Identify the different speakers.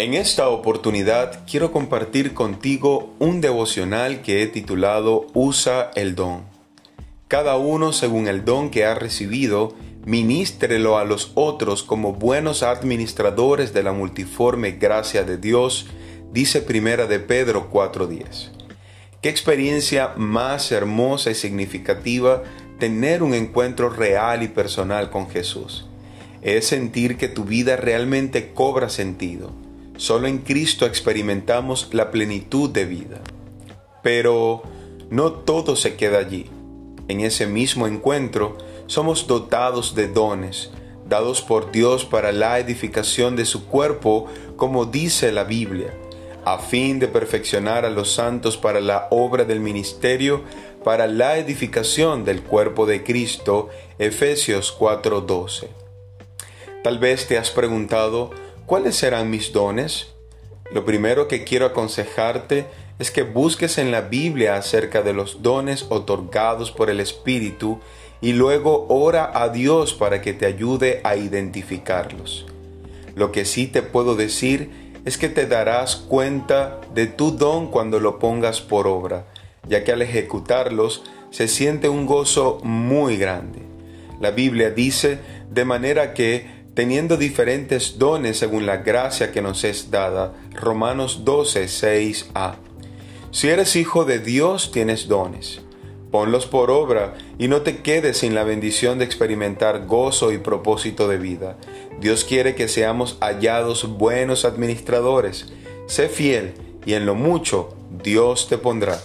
Speaker 1: En esta oportunidad quiero compartir contigo un devocional que he titulado Usa el don. Cada uno según el don que ha recibido, ministrelo a los otros como buenos administradores de la multiforme gracia de Dios, dice Primera de Pedro 4:10. Qué experiencia más hermosa y significativa tener un encuentro real y personal con Jesús. Es sentir que tu vida realmente cobra sentido Solo en Cristo experimentamos la plenitud de vida. Pero no todo se queda allí. En ese mismo encuentro somos dotados de dones, dados por Dios para la edificación de su cuerpo, como dice la Biblia, a fin de perfeccionar a los santos para la obra del ministerio, para la edificación del cuerpo de Cristo. Efesios 4:12. Tal vez te has preguntado, ¿Cuáles serán mis dones? Lo primero que quiero aconsejarte es que busques en la Biblia acerca de los dones otorgados por el Espíritu y luego ora a Dios para que te ayude a identificarlos. Lo que sí te puedo decir es que te darás cuenta de tu don cuando lo pongas por obra, ya que al ejecutarlos se siente un gozo muy grande. La Biblia dice de manera que teniendo diferentes dones según la gracia que nos es dada. Romanos 12, 6a. Si eres hijo de Dios, tienes dones. Ponlos por obra y no te quedes sin la bendición de experimentar gozo y propósito de vida. Dios quiere que seamos hallados buenos administradores. Sé fiel y en lo mucho Dios te pondrá.